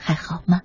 还好吗？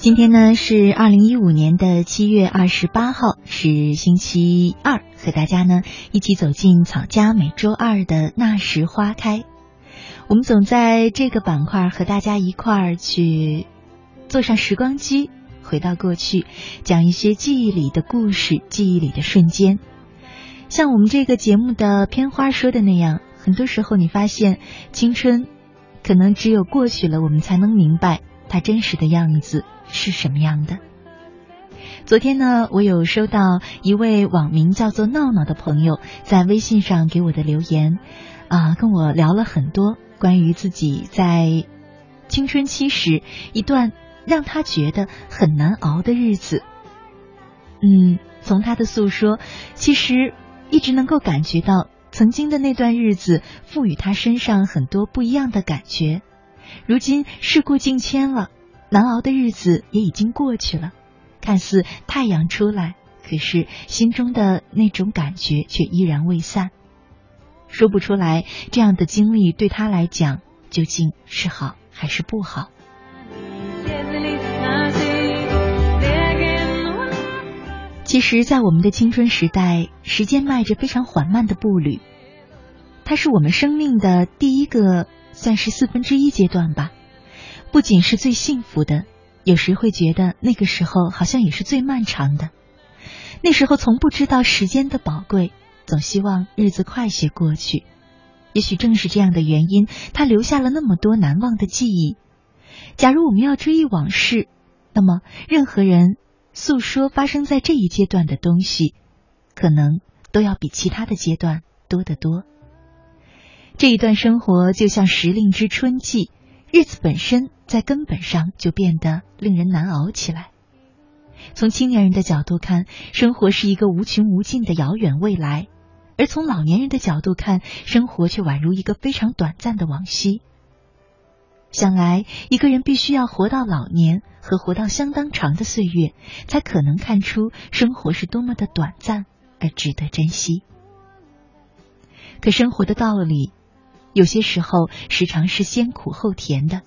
今天呢是二零一五年的七月二十八号，是星期二，和大家呢一起走进草家每周二的那时花开。我们总在这个板块和大家一块儿去坐上时光机，回到过去，讲一些记忆里的故事，记忆里的瞬间。像我们这个节目的片花说的那样，很多时候你发现青春可能只有过去了，我们才能明白他真实的样子。是什么样的？昨天呢，我有收到一位网名叫做闹闹的朋友在微信上给我的留言，啊，跟我聊了很多关于自己在青春期时一段让他觉得很难熬的日子。嗯，从他的诉说，其实一直能够感觉到曾经的那段日子赋予他身上很多不一样的感觉。如今事过境迁了。难熬的日子也已经过去了，看似太阳出来，可是心中的那种感觉却依然未散。说不出来，这样的经历对他来讲究竟是好还是不好？其实，在我们的青春时代，时间迈着非常缓慢的步履，它是我们生命的第一个，算是四分之一阶段吧。不仅是最幸福的，有时会觉得那个时候好像也是最漫长的。那时候从不知道时间的宝贵，总希望日子快些过去。也许正是这样的原因，他留下了那么多难忘的记忆。假如我们要追忆往事，那么任何人诉说发生在这一阶段的东西，可能都要比其他的阶段多得多。这一段生活就像时令之春季。日子本身在根本上就变得令人难熬起来。从青年人的角度看，生活是一个无穷无尽的遥远未来；而从老年人的角度看，生活却宛如一个非常短暂的往昔。想来，一个人必须要活到老年和活到相当长的岁月，才可能看出生活是多么的短暂而值得珍惜。可生活的道理。有些时候，时常是先苦后甜的，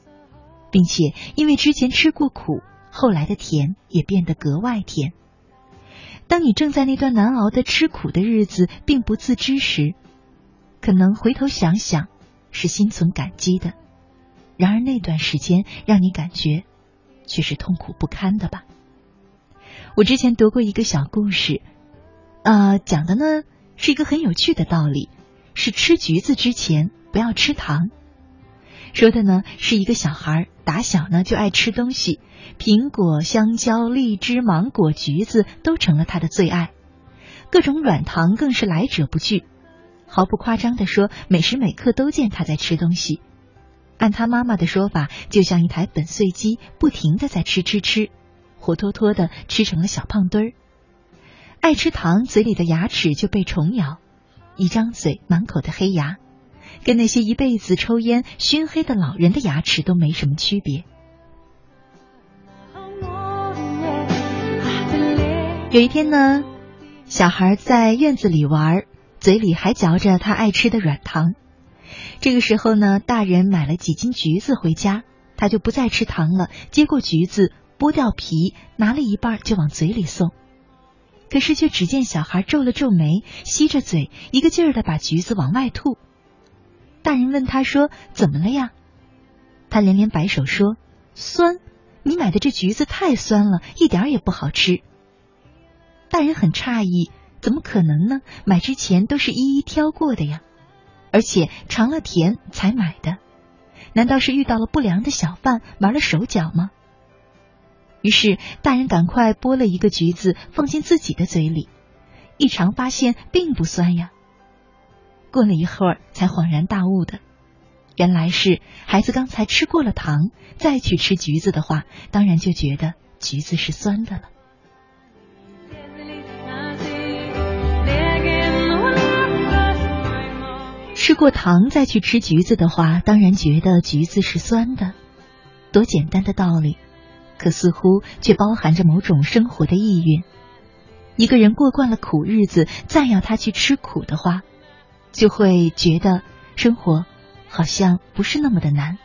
并且因为之前吃过苦，后来的甜也变得格外甜。当你正在那段难熬的吃苦的日子，并不自知时，可能回头想想，是心存感激的。然而那段时间让你感觉，却是痛苦不堪的吧？我之前读过一个小故事，啊，讲的呢是一个很有趣的道理，是吃橘子之前。不要吃糖，说的呢是一个小孩打小呢就爱吃东西，苹果、香蕉、荔枝、芒果、橘子都成了他的最爱，各种软糖更是来者不拒。毫不夸张的说，每时每刻都见他在吃东西。按他妈妈的说法，就像一台粉碎机，不停的在吃吃吃，活脱脱的吃成了小胖墩儿。爱吃糖，嘴里的牙齿就被虫咬，一张嘴满口的黑牙。跟那些一辈子抽烟熏黑的老人的牙齿都没什么区别。有一天呢，小孩在院子里玩，嘴里还嚼着他爱吃的软糖。这个时候呢，大人买了几斤橘子回家，他就不再吃糖了，接过橘子，剥掉皮，拿了一半就往嘴里送。可是却只见小孩皱了皱眉，吸着嘴，一个劲儿的把橘子往外吐。大人问他说：“怎么了呀？”他连连摆手说：“酸，你买的这橘子太酸了，一点也不好吃。”大人很诧异，怎么可能呢？买之前都是一一挑过的呀，而且尝了甜才买的，难道是遇到了不良的小贩玩了手脚吗？于是大人赶快剥了一个橘子放进自己的嘴里，一尝发现并不酸呀。过了一会儿才恍然大悟的，原来是孩子刚才吃过了糖，再去吃橘子的话，当然就觉得橘子是酸的了。吃过糖再去吃橘子的话，当然觉得橘子是酸的。多简单的道理，可似乎却包含着某种生活的意蕴。一个人过惯了苦日子，再要他去吃苦的话，就会觉得生活好像不是那么的难。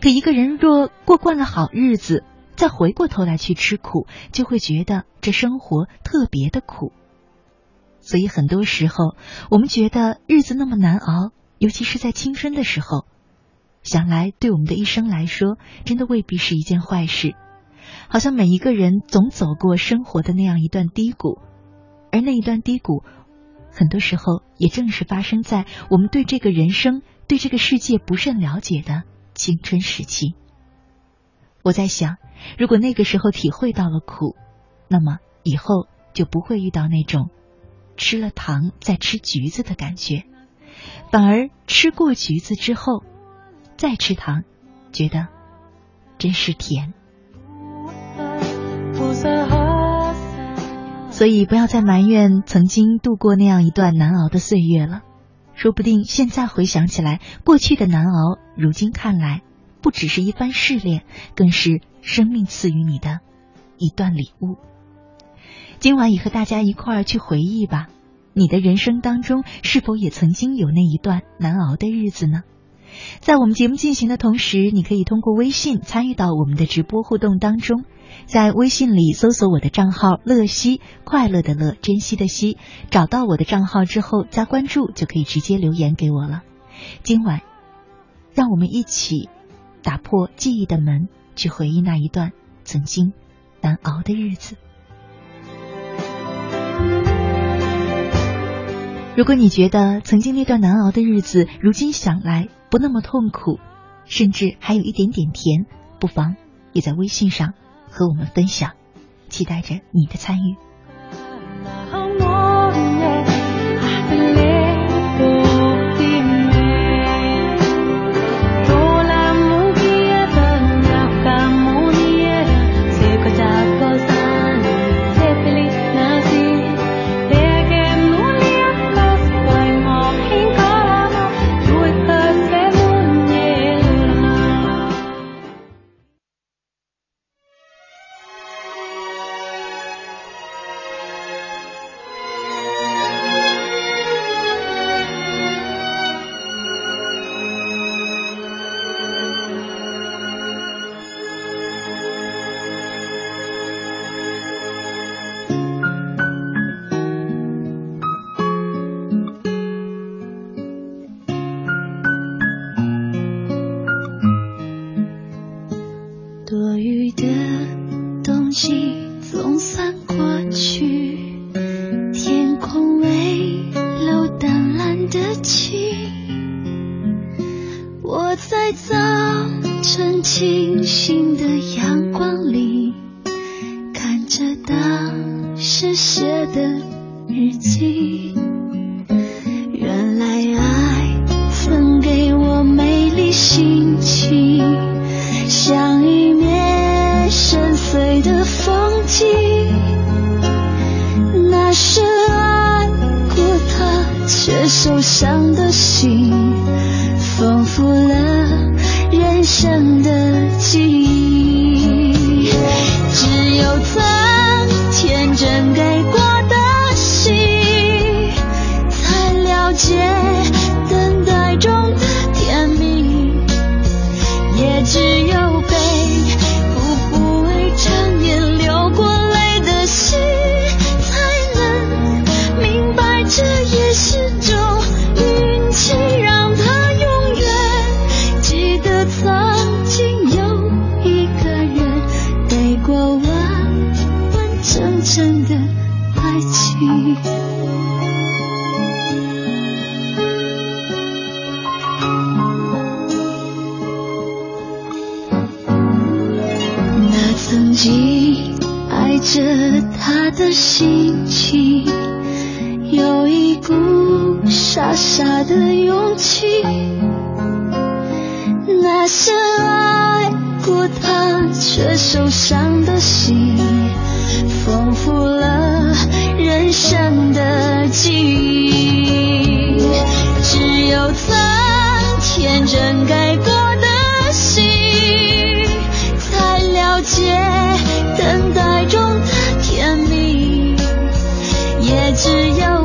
可一个人若过惯了好日子，再回过头来去吃苦，就会觉得这生活特别的苦。所以很多时候，我们觉得日子那么难熬。尤其是在青春的时候，想来对我们的一生来说，真的未必是一件坏事。好像每一个人总走过生活的那样一段低谷，而那一段低谷，很多时候也正是发生在我们对这个人生、对这个世界不甚了解的青春时期。我在想，如果那个时候体会到了苦，那么以后就不会遇到那种吃了糖再吃橘子的感觉。反而吃过橘子之后，再吃糖，觉得真是甜。所以不要再埋怨曾经度过那样一段难熬的岁月了。说不定现在回想起来，过去的难熬，如今看来，不只是一番试炼，更是生命赐予你的一段礼物。今晚也和大家一块儿去回忆吧。你的人生当中是否也曾经有那一段难熬的日子呢？在我们节目进行的同时，你可以通过微信参与到我们的直播互动当中，在微信里搜索我的账号“乐西”，快乐的乐，珍惜的惜，找到我的账号之后加关注，就可以直接留言给我了。今晚，让我们一起打破记忆的门，去回忆那一段曾经难熬的日子。如果你觉得曾经那段难熬的日子，如今想来不那么痛苦，甚至还有一点点甜，不妨也在微信上和我们分享，期待着你的参与。在早晨清醒的阳光里，看着当时写的日记，原来爱曾给我美丽心情，像一面深邃的风景。那是爱过他，却受伤的心。深爱过他却受伤的心，丰富了人生的记忆。只有曾天真改过的心，才了解等待中的甜蜜。也只有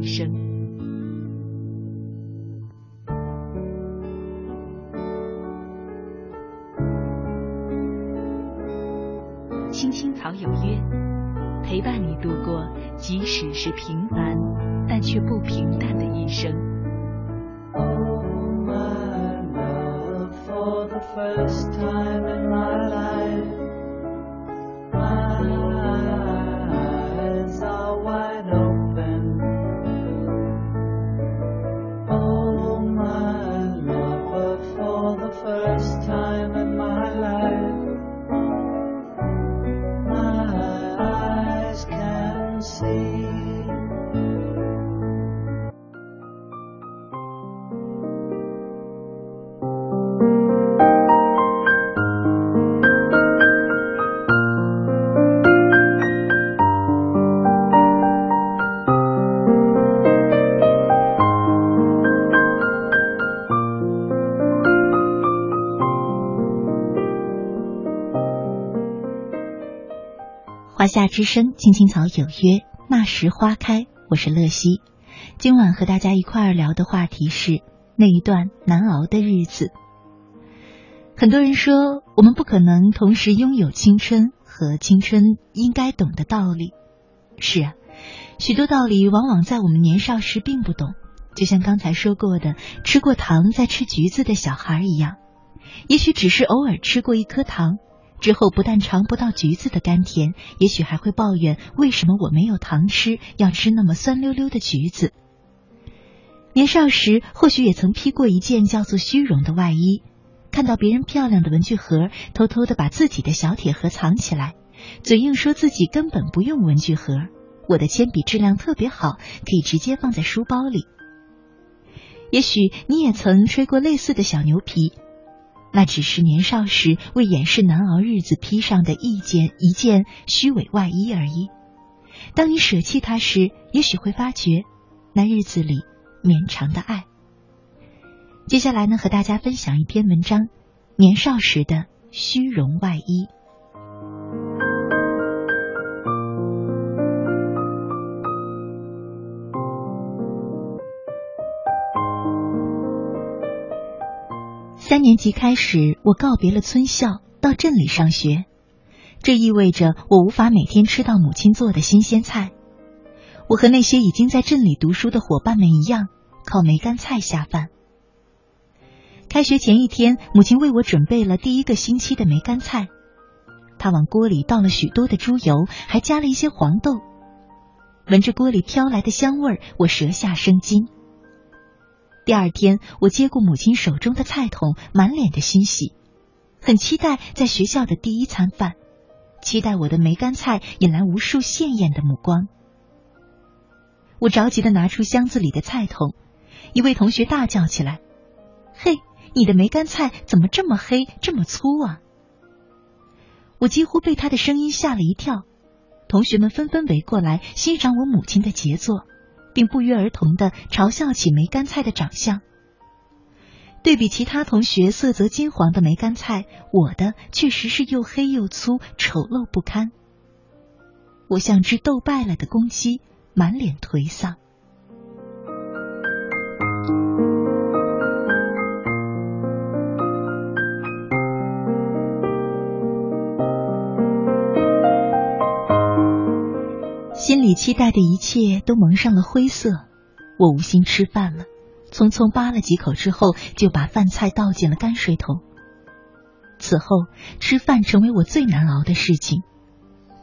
一生。青青草有约，陪伴你度过，即使是平凡，但却不平淡的一生。Oh, my love, for the first time 华夏之声，青青草有约，那时花开。我是乐西，今晚和大家一块儿聊的话题是那一段难熬的日子。很多人说，我们不可能同时拥有青春和青春应该懂的道理。是啊，许多道理往往在我们年少时并不懂，就像刚才说过的，吃过糖再吃橘子的小孩一样，也许只是偶尔吃过一颗糖。之后不但尝不到橘子的甘甜，也许还会抱怨为什么我没有糖吃，要吃那么酸溜溜的橘子。年少时或许也曾披过一件叫做虚荣的外衣，看到别人漂亮的文具盒，偷偷的把自己的小铁盒藏起来，嘴硬说自己根本不用文具盒，我的铅笔质量特别好，可以直接放在书包里。也许你也曾吹过类似的小牛皮。那只是年少时为掩饰难熬日子披上的一件一件虚伪外衣而已。当你舍弃它时，也许会发觉那日子里绵长的爱。接下来呢，和大家分享一篇文章：年少时的虚荣外衣。三年级开始，我告别了村校，到镇里上学。这意味着我无法每天吃到母亲做的新鲜菜。我和那些已经在镇里读书的伙伴们一样，靠梅干菜下饭。开学前一天，母亲为我准备了第一个星期的梅干菜。她往锅里倒了许多的猪油，还加了一些黄豆。闻着锅里飘来的香味儿，我舌下生津。第二天，我接过母亲手中的菜桶，满脸的欣喜，很期待在学校的第一餐饭，期待我的梅干菜引来无数羡艳的目光。我着急的拿出箱子里的菜桶，一位同学大叫起来：“嘿，你的梅干菜怎么这么黑，这么粗啊？”我几乎被他的声音吓了一跳，同学们纷纷围过来欣赏我母亲的杰作。并不约而同地嘲笑起梅干菜的长相。对比其他同学色泽金黄的梅干菜，我的确实是又黑又粗，丑陋不堪。我像只斗败了的公鸡，满脸颓丧。心里期待的一切都蒙上了灰色，我无心吃饭了，匆匆扒了几口之后，就把饭菜倒进了泔水桶。此后，吃饭成为我最难熬的事情。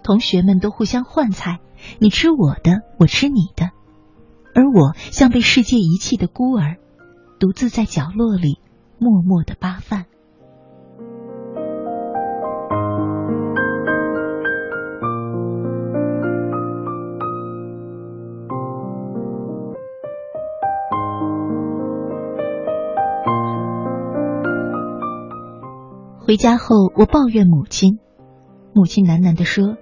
同学们都互相换菜，你吃我的，我吃你的，而我像被世界遗弃的孤儿，独自在角落里默默的扒饭。回家后，我抱怨母亲，母亲喃喃地说：“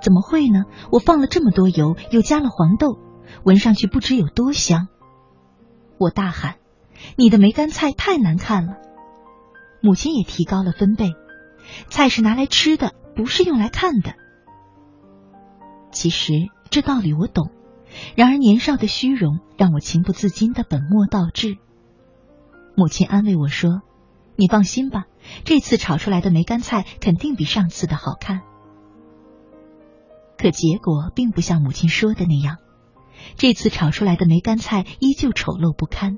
怎么会呢？我放了这么多油，又加了黄豆，闻上去不知有多香。”我大喊：“你的梅干菜太难看了！”母亲也提高了分贝：“菜是拿来吃的，不是用来看的。”其实这道理我懂，然而年少的虚荣让我情不自禁的本末倒置。母亲安慰我说。你放心吧，这次炒出来的梅干菜肯定比上次的好看。可结果并不像母亲说的那样，这次炒出来的梅干菜依旧丑陋不堪。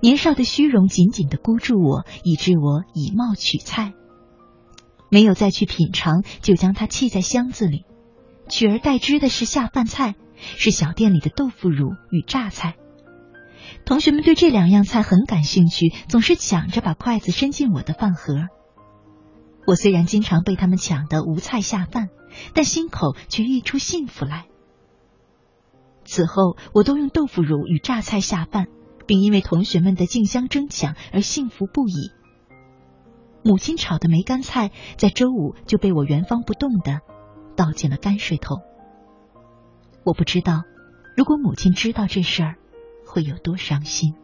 年少的虚荣紧紧的箍住我，以致我以貌取菜，没有再去品尝，就将它弃在箱子里，取而代之的是下饭菜，是小店里的豆腐乳与榨菜。同学们对这两样菜很感兴趣，总是抢着把筷子伸进我的饭盒。我虽然经常被他们抢得无菜下饭，但心口却溢出幸福来。此后，我都用豆腐乳与榨菜下饭，并因为同学们的竞相争抢而幸福不已。母亲炒的梅干菜在周五就被我原封不动的倒进了泔水桶。我不知道，如果母亲知道这事儿。会有多伤心？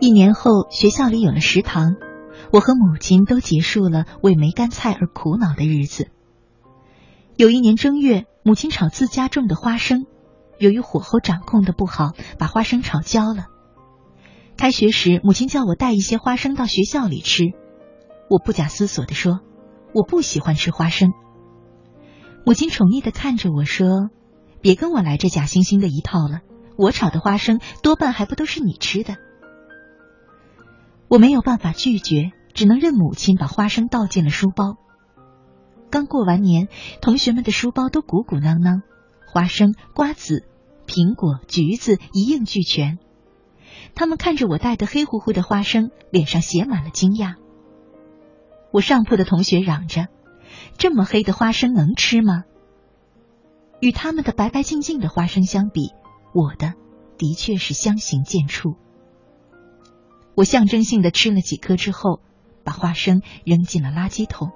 一年后，学校里有了食堂，我和母亲都结束了为梅干菜而苦恼的日子。有一年正月。母亲炒自家种的花生，由于火候掌控的不好，把花生炒焦了。开学时，母亲叫我带一些花生到学校里吃，我不假思索的说：“我不喜欢吃花生。”母亲宠溺的看着我说：“别跟我来这假惺惺的一套了，我炒的花生多半还不都是你吃的。”我没有办法拒绝，只能任母亲把花生倒进了书包。刚过完年，同学们的书包都鼓鼓囊囊，花生、瓜子、苹果、橘子一应俱全。他们看着我带的黑乎乎的花生，脸上写满了惊讶。我上铺的同学嚷着：“这么黑的花生能吃吗？”与他们的白白净净的花生相比，我的的确是相形见绌。我象征性的吃了几颗之后，把花生扔进了垃圾桶。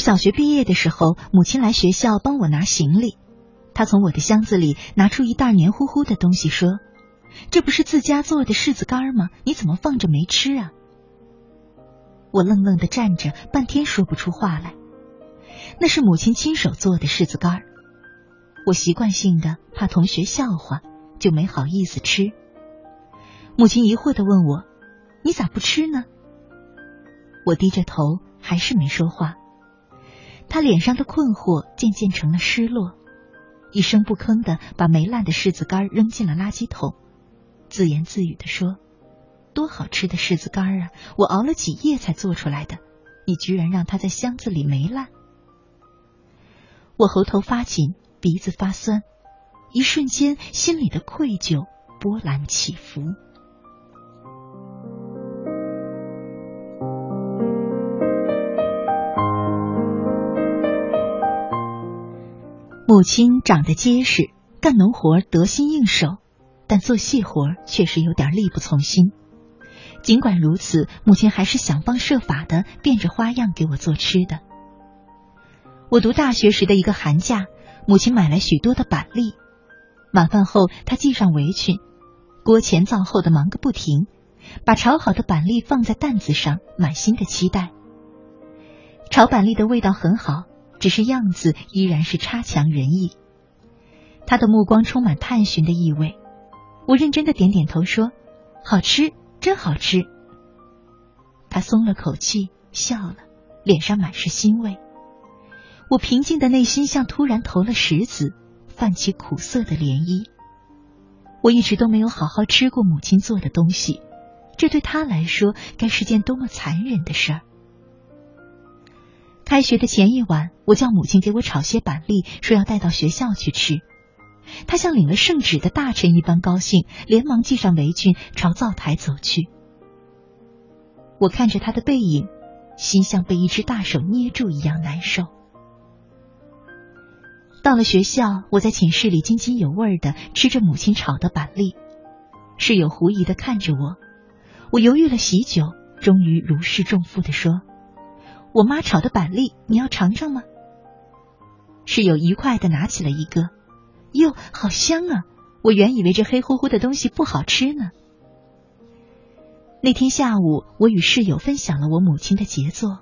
小学毕业的时候，母亲来学校帮我拿行李。她从我的箱子里拿出一袋黏糊糊的东西，说：“这不是自家做的柿子干吗？你怎么放着没吃啊？”我愣愣的站着，半天说不出话来。那是母亲亲手做的柿子干我习惯性的怕同学笑话，就没好意思吃。母亲疑惑的问我：“你咋不吃呢？”我低着头，还是没说话。他脸上的困惑渐渐成了失落，一声不吭的把没烂的柿子干扔进了垃圾桶，自言自语的说：“多好吃的柿子干啊！我熬了几夜才做出来的，你居然让它在箱子里没烂！”我喉头发紧，鼻子发酸，一瞬间心里的愧疚波澜起伏。母亲长得结实，干农活得心应手，但做细活确实有点力不从心。尽管如此，母亲还是想方设法的变着花样给我做吃的。我读大学时的一个寒假，母亲买来许多的板栗。晚饭后，她系上围裙，锅前灶后的忙个不停，把炒好的板栗放在担子上，满心的期待。炒板栗的味道很好。只是样子依然是差强人意。他的目光充满探寻的意味。我认真的点点头说：“好吃，真好吃。”他松了口气，笑了，脸上满是欣慰。我平静的内心像突然投了石子，泛起苦涩的涟漪。我一直都没有好好吃过母亲做的东西，这对他来说该是件多么残忍的事儿。开学的前一晚，我叫母亲给我炒些板栗，说要带到学校去吃。她像领了圣旨的大臣一般高兴，连忙系上围裙，朝灶台走去。我看着他的背影，心像被一只大手捏住一样难受。到了学校，我在寝室里津津有味的吃着母亲炒的板栗，室友狐疑的看着我。我犹豫了许久，终于如释重负的说。我妈炒的板栗，你要尝尝吗？室友愉快的拿起了一个，哟，好香啊！我原以为这黑乎乎的东西不好吃呢。那天下午，我与室友分享了我母亲的杰作。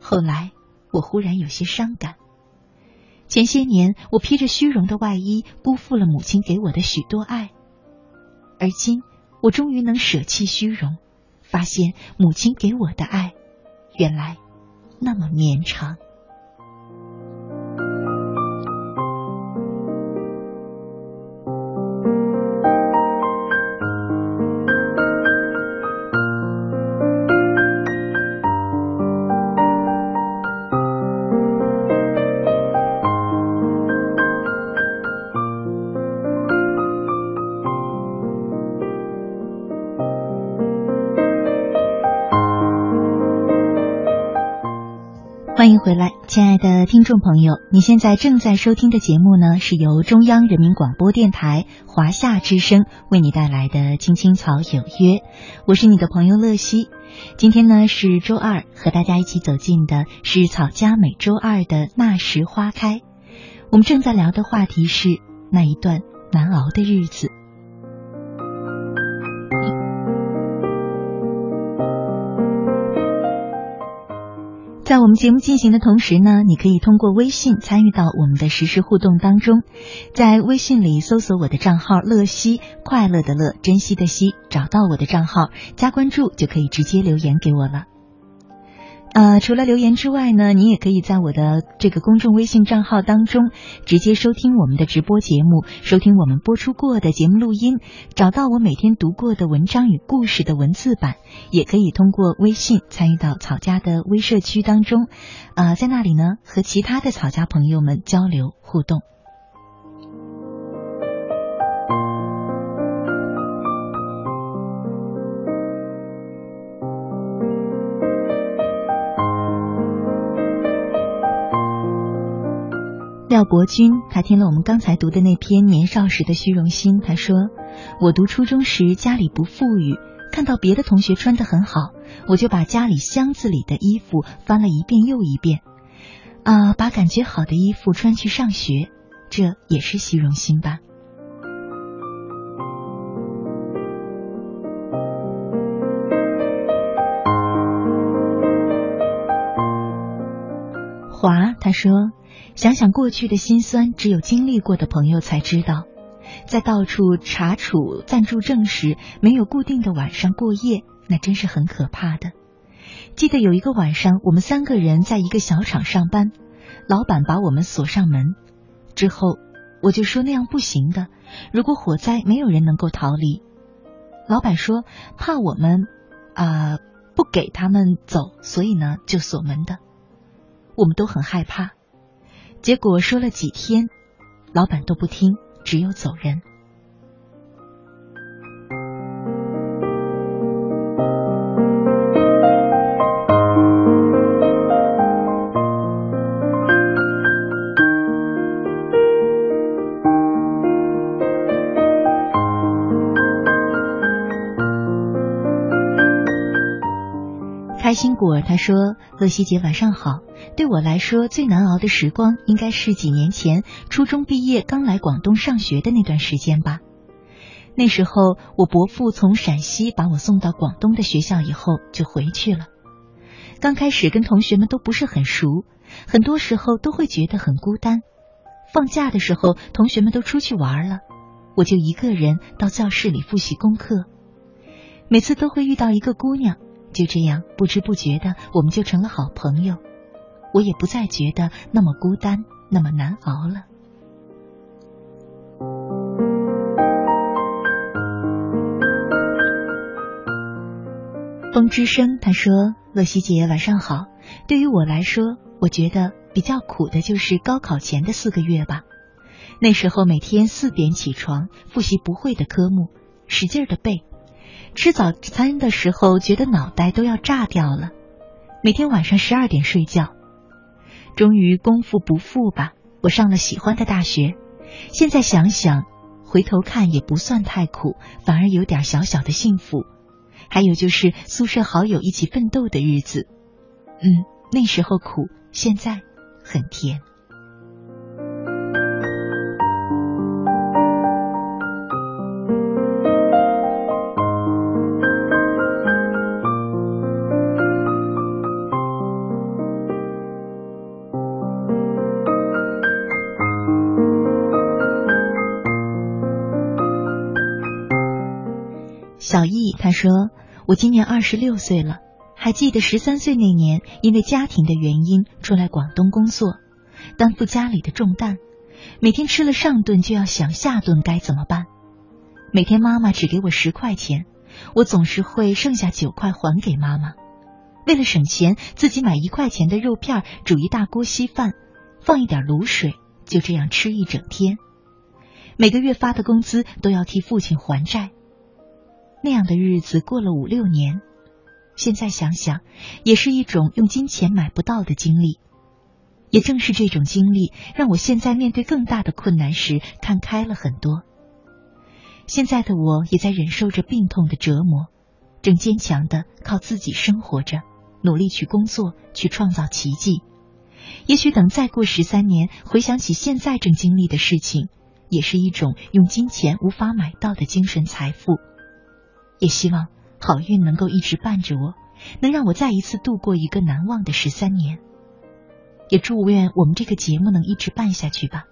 后来，我忽然有些伤感。前些年，我披着虚荣的外衣，辜负了母亲给我的许多爱。而今，我终于能舍弃虚荣，发现母亲给我的爱。原来那么绵长。回来，亲爱的听众朋友，你现在正在收听的节目呢，是由中央人民广播电台华夏之声为你带来的《青青草有约》，我是你的朋友乐西。今天呢是周二，和大家一起走进的是草家每周二的那时花开。我们正在聊的话题是那一段难熬的日子。在我们节目进行的同时呢，你可以通过微信参与到我们的实时互动当中，在微信里搜索我的账号“乐西”，快乐的乐，珍惜的惜，找到我的账号加关注就可以直接留言给我了。呃，除了留言之外呢，你也可以在我的这个公众微信账号当中直接收听我们的直播节目，收听我们播出过的节目录音，找到我每天读过的文章与故事的文字版，也可以通过微信参与到草家的微社区当中，啊，在那里呢和其他的草家朋友们交流互动。廖国军，他听了我们刚才读的那篇年少时的虚荣心。他说：“我读初中时家里不富裕，看到别的同学穿得很好，我就把家里箱子里的衣服翻了一遍又一遍，啊，把感觉好的衣服穿去上学，这也是虚荣心吧。”华他说。想想过去的辛酸，只有经历过的朋友才知道。在到处查处暂住证时，没有固定的晚上过夜，那真是很可怕的。记得有一个晚上，我们三个人在一个小厂上班，老板把我们锁上门。之后，我就说那样不行的。如果火灾，没有人能够逃离。老板说怕我们啊不给他们走，所以呢就锁门的。我们都很害怕。结果说了几天，老板都不听，只有走人。开心果他说：“乐西姐晚上好。对我来说，最难熬的时光应该是几年前初中毕业刚来广东上学的那段时间吧。那时候，我伯父从陕西把我送到广东的学校以后就回去了。刚开始跟同学们都不是很熟，很多时候都会觉得很孤单。放假的时候，同学们都出去玩了，我就一个人到教室里复习功课。每次都会遇到一个姑娘。”就这样不知不觉的，我们就成了好朋友。我也不再觉得那么孤单，那么难熬了。风之声他说：“乐西姐晚上好。对于我来说，我觉得比较苦的就是高考前的四个月吧。那时候每天四点起床，复习不会的科目，使劲的背。”吃早餐的时候，觉得脑袋都要炸掉了。每天晚上十二点睡觉，终于功夫不负吧，我上了喜欢的大学。现在想想，回头看也不算太苦，反而有点小小的幸福。还有就是宿舍好友一起奋斗的日子，嗯，那时候苦，现在很甜。他说：“我今年二十六岁了，还记得十三岁那年，因为家庭的原因出来广东工作，担负家里的重担，每天吃了上顿就要想下顿该怎么办。每天妈妈只给我十块钱，我总是会剩下九块还给妈妈。为了省钱，自己买一块钱的肉片，煮一大锅稀饭，放一点卤水，就这样吃一整天。每个月发的工资都要替父亲还债。”那样的日子过了五六年，现在想想，也是一种用金钱买不到的经历。也正是这种经历，让我现在面对更大的困难时看开了很多。现在的我也在忍受着病痛的折磨，正坚强的靠自己生活着，努力去工作，去创造奇迹。也许等再过十三年，回想起现在正经历的事情，也是一种用金钱无法买到的精神财富。也希望好运能够一直伴着我，能让我再一次度过一个难忘的十三年。也祝愿我们这个节目能一直办下去吧。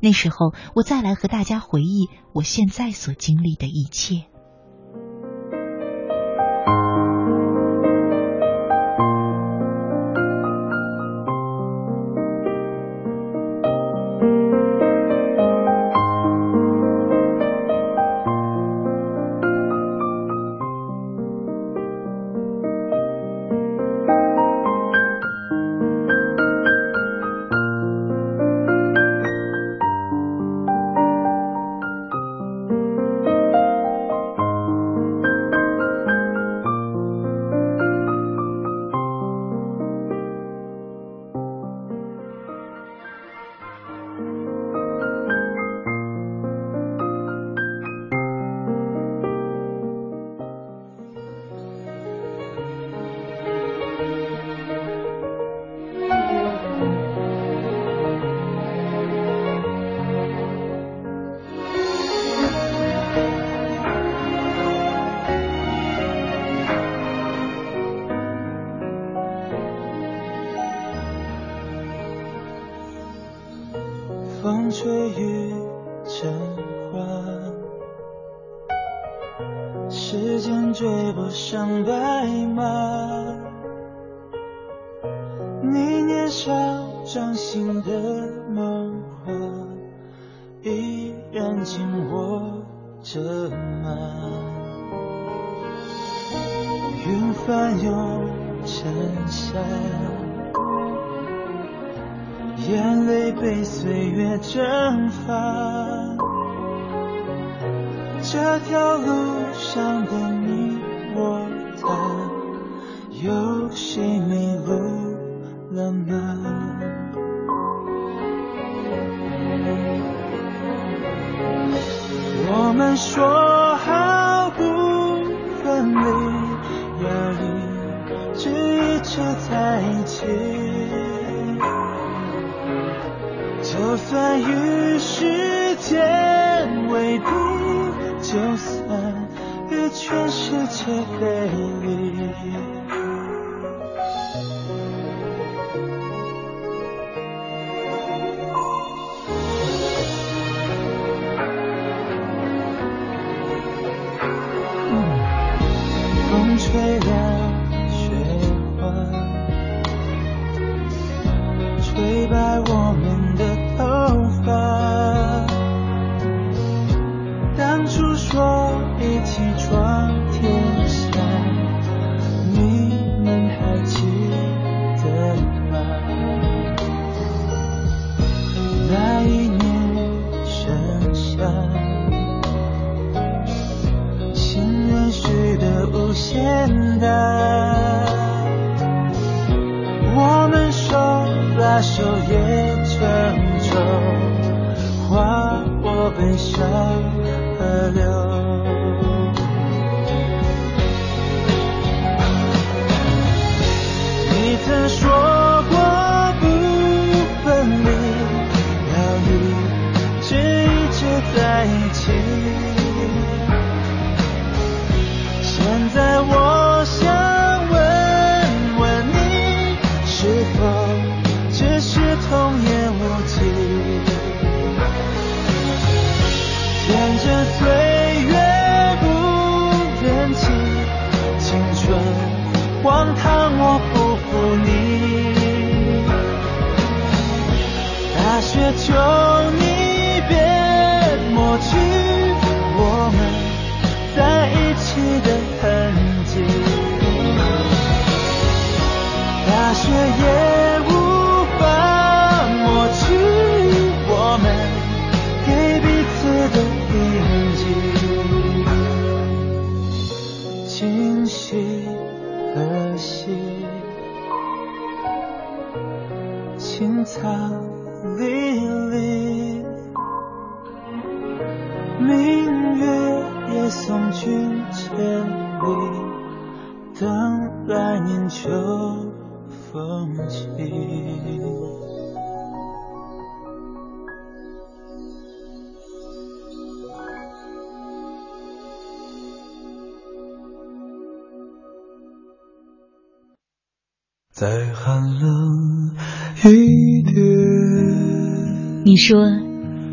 那时候我再来和大家回忆我现在所经历的一切。紧握着吗？云翻涌成沙。眼泪被岁月蒸发，这条路上的你我他，有谁迷路了吗？说好不分离，要一直一直在一起。就算与时间为敌，就算与全世界背离。秋夜送君千里，等来年秋风起。再寒冷一点。你说，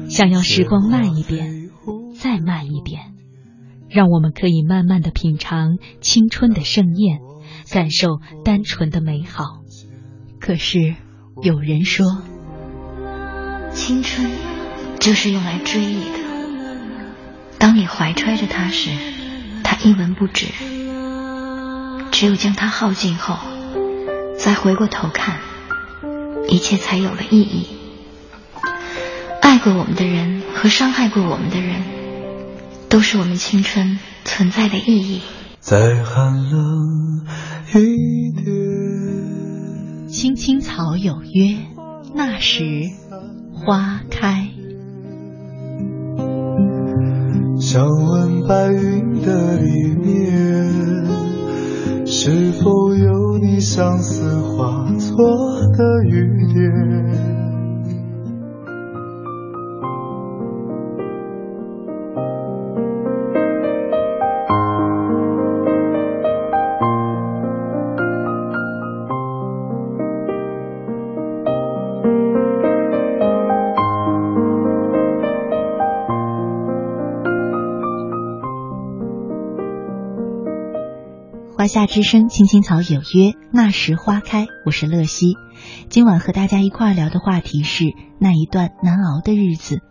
想要时光慢一点，再慢一点。让我们可以慢慢的品尝青春的盛宴，感受单纯的美好。可是有人说，青春就是用来追忆的。当你怀揣着它时，它一文不值；只有将它耗尽后，再回过头看，一切才有了意义。爱过我们的人和伤害过我们的人。都是我们青春存在的意义。再寒冷一点。青青草有约，那时花开。想问白云的里面，是否有你相思化作的雨点？夏之声，青青草有约，那时花开。我是乐西，今晚和大家一块聊的话题是那一段难熬的日子。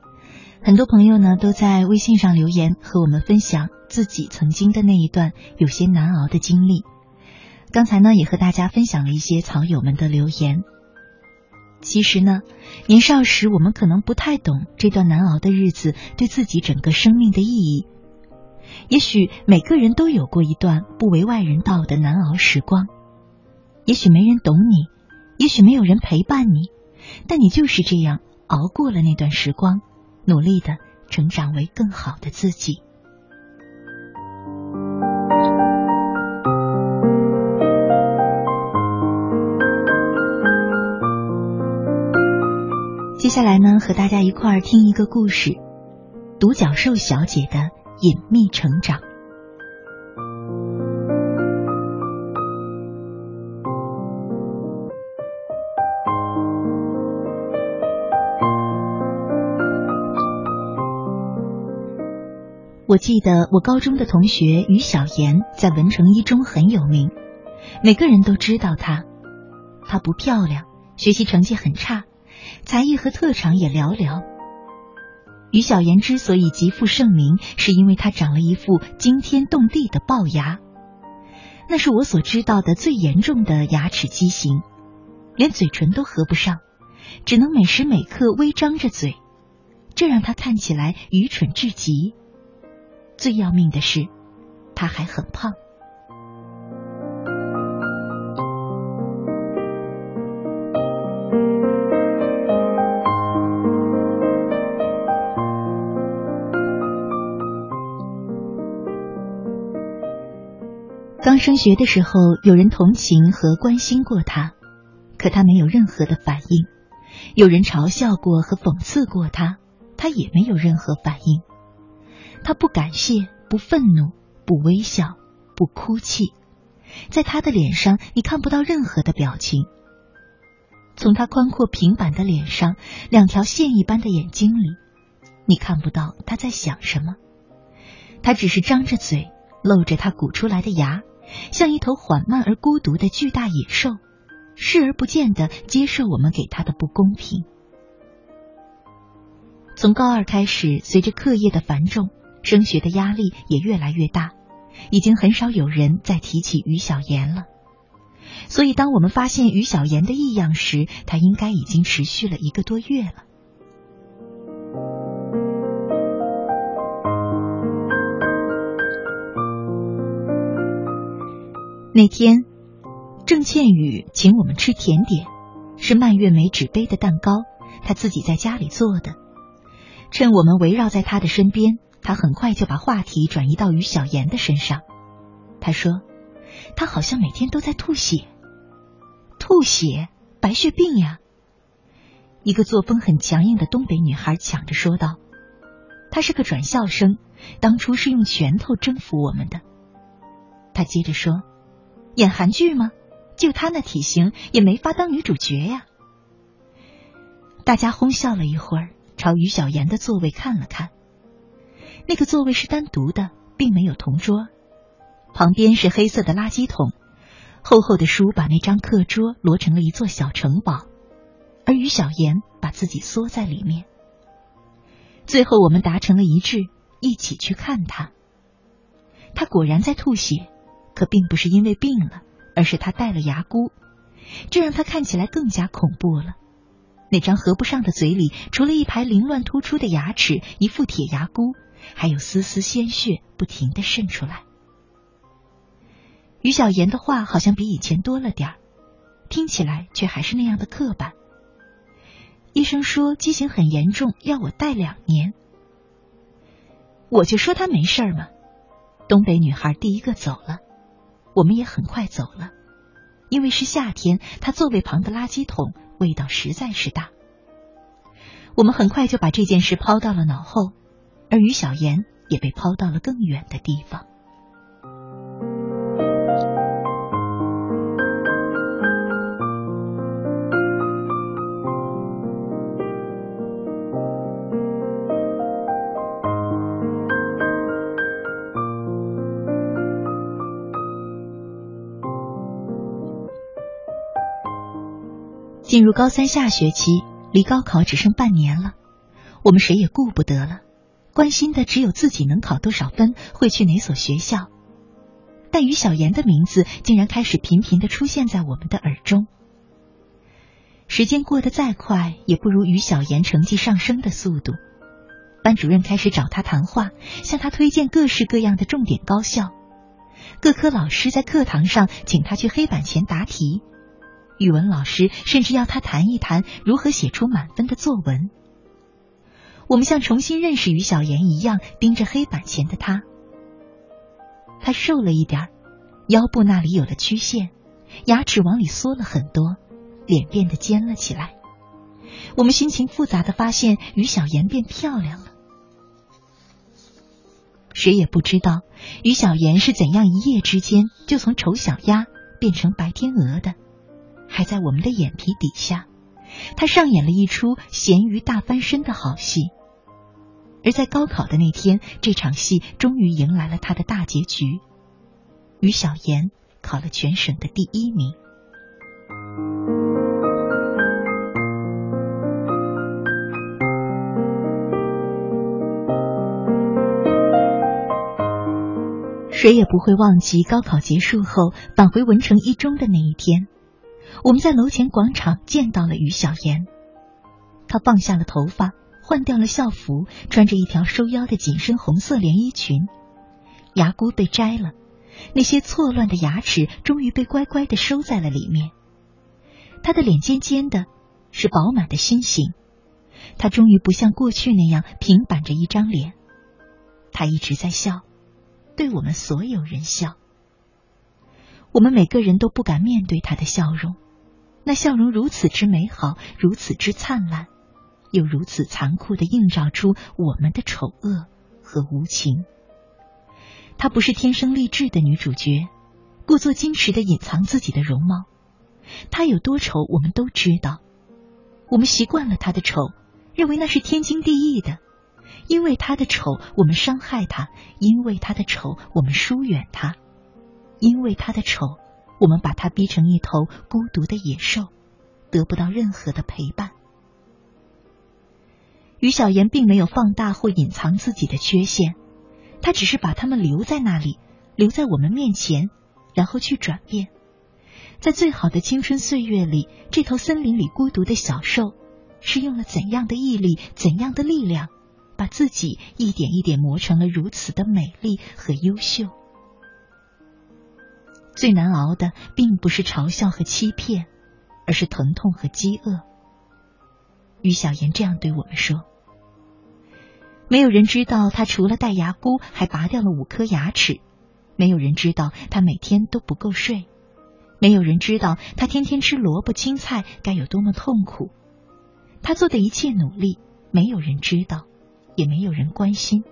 很多朋友呢都在微信上留言，和我们分享自己曾经的那一段有些难熬的经历。刚才呢也和大家分享了一些草友们的留言。其实呢，年少时我们可能不太懂这段难熬的日子对自己整个生命的意义。也许每个人都有过一段不为外人道的难熬时光，也许没人懂你，也许没有人陪伴你，但你就是这样熬过了那段时光，努力的成长为更好的自己。接下来呢，和大家一块儿听一个故事，《独角兽小姐的隐秘成长》。我记得我高中的同学于小妍在文成一中很有名，每个人都知道她。她不漂亮，学习成绩很差。才艺和特长也寥寥。于小妍之所以极负盛名，是因为她长了一副惊天动地的龅牙，那是我所知道的最严重的牙齿畸形，连嘴唇都合不上，只能每时每刻微张着嘴，这让她看起来愚蠢至极。最要命的是，她还很胖。刚升学的时候，有人同情和关心过他，可他没有任何的反应；有人嘲笑过和讽刺过他，他也没有任何反应。他不感谢，不愤怒，不微笑，不哭泣，在他的脸上你看不到任何的表情。从他宽阔平板的脸上，两条线一般的眼睛里，你看不到他在想什么。他只是张着嘴，露着他鼓出来的牙。像一头缓慢而孤独的巨大野兽，视而不见的接受我们给他的不公平。从高二开始，随着课业的繁重，升学的压力也越来越大，已经很少有人再提起于小妍了。所以，当我们发现于小妍的异样时，她应该已经持续了一个多月了。那天，郑倩宇请我们吃甜点，是蔓越莓纸杯的蛋糕，他自己在家里做的。趁我们围绕在他的身边，他很快就把话题转移到于小妍的身上。他说：“他好像每天都在吐血，吐血，白血病呀。”一个作风很强硬的东北女孩抢着说道：“她是个转校生，当初是用拳头征服我们的。”他接着说。演韩剧吗？就她那体型，也没法当女主角呀。大家哄笑了一会儿，朝于小妍的座位看了看。那个座位是单独的，并没有同桌，旁边是黑色的垃圾桶，厚厚的书把那张课桌摞成了一座小城堡，而于小妍把自己缩在里面。最后，我们达成了一致，一起去看他。他果然在吐血。可并不是因为病了，而是他戴了牙箍，这让他看起来更加恐怖了。那张合不上的嘴里，除了一排凌乱突出的牙齿，一副铁牙箍，还有丝丝鲜血不停的渗出来。于小妍的话好像比以前多了点儿，听起来却还是那样的刻板。医生说畸形很严重，要我戴两年。我就说他没事嘛。东北女孩第一个走了。我们也很快走了，因为是夏天，他座位旁的垃圾桶味道实在是大。我们很快就把这件事抛到了脑后，而于小妍也被抛到了更远的地方。进入高三下学期，离高考只剩半年了，我们谁也顾不得了，关心的只有自己能考多少分，会去哪所学校。但于小妍的名字竟然开始频频的出现在我们的耳中。时间过得再快，也不如于小妍成绩上升的速度。班主任开始找他谈话，向他推荐各式各样的重点高校。各科老师在课堂上请他去黑板前答题，语文老师甚至要他谈一谈如何写出满分的作文。我们像重新认识于小妍一样，盯着黑板前的他。他瘦了一点腰部那里有了曲线，牙齿往里缩了很多，脸变得尖了起来。我们心情复杂的发现，于小妍变漂亮了。谁也不知道于小妍是怎样一夜之间就从丑小鸭变成白天鹅的，还在我们的眼皮底下，他上演了一出咸鱼大翻身的好戏。而在高考的那天，这场戏终于迎来了他的大结局。于小妍考了全省的第一名。谁也不会忘记高考结束后返回文成一中的那一天，我们在楼前广场见到了于小妍。她放下了头发。换掉了校服，穿着一条收腰的紧身红色连衣裙，牙箍被摘了，那些错乱的牙齿终于被乖乖的收在了里面。他的脸尖尖的，是饱满的心形。他终于不像过去那样平板着一张脸，他一直在笑，对我们所有人笑。我们每个人都不敢面对他的笑容，那笑容如此之美好，如此之灿烂。又如此残酷的映照出我们的丑恶和无情。她不是天生丽质的女主角，故作矜持的隐藏自己的容貌。她有多丑，我们都知道。我们习惯了她的丑，认为那是天经地义的。因为她的丑，我们伤害她；因为她的丑，我们疏远她；因为她的丑，我们把他逼成一头孤独的野兽，得不到任何的陪伴。于小妍并没有放大或隐藏自己的缺陷，她只是把他们留在那里，留在我们面前，然后去转变。在最好的青春岁月里，这头森林里孤独的小兽，是用了怎样的毅力、怎样的力量，把自己一点一点磨成了如此的美丽和优秀。最难熬的，并不是嘲笑和欺骗，而是疼痛和饥饿。于小妍这样对我们说：“没有人知道他除了戴牙箍，还拔掉了五颗牙齿；没有人知道他每天都不够睡；没有人知道他天天吃萝卜青菜该有多么痛苦。他做的一切努力，没有人知道，也没有人关心。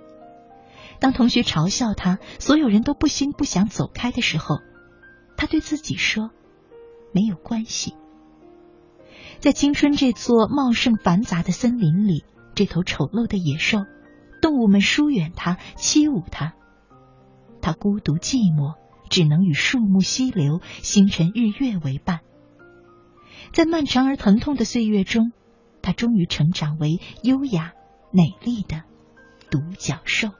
当同学嘲笑他，所有人都不心不想走开的时候，他对自己说：没有关系。”在青春这座茂盛繁杂的森林里，这头丑陋的野兽，动物们疏远它，欺侮它。它孤独寂寞，只能与树木、溪流、星辰、日月为伴。在漫长而疼痛的岁月中，它终于成长为优雅、美丽的独角兽。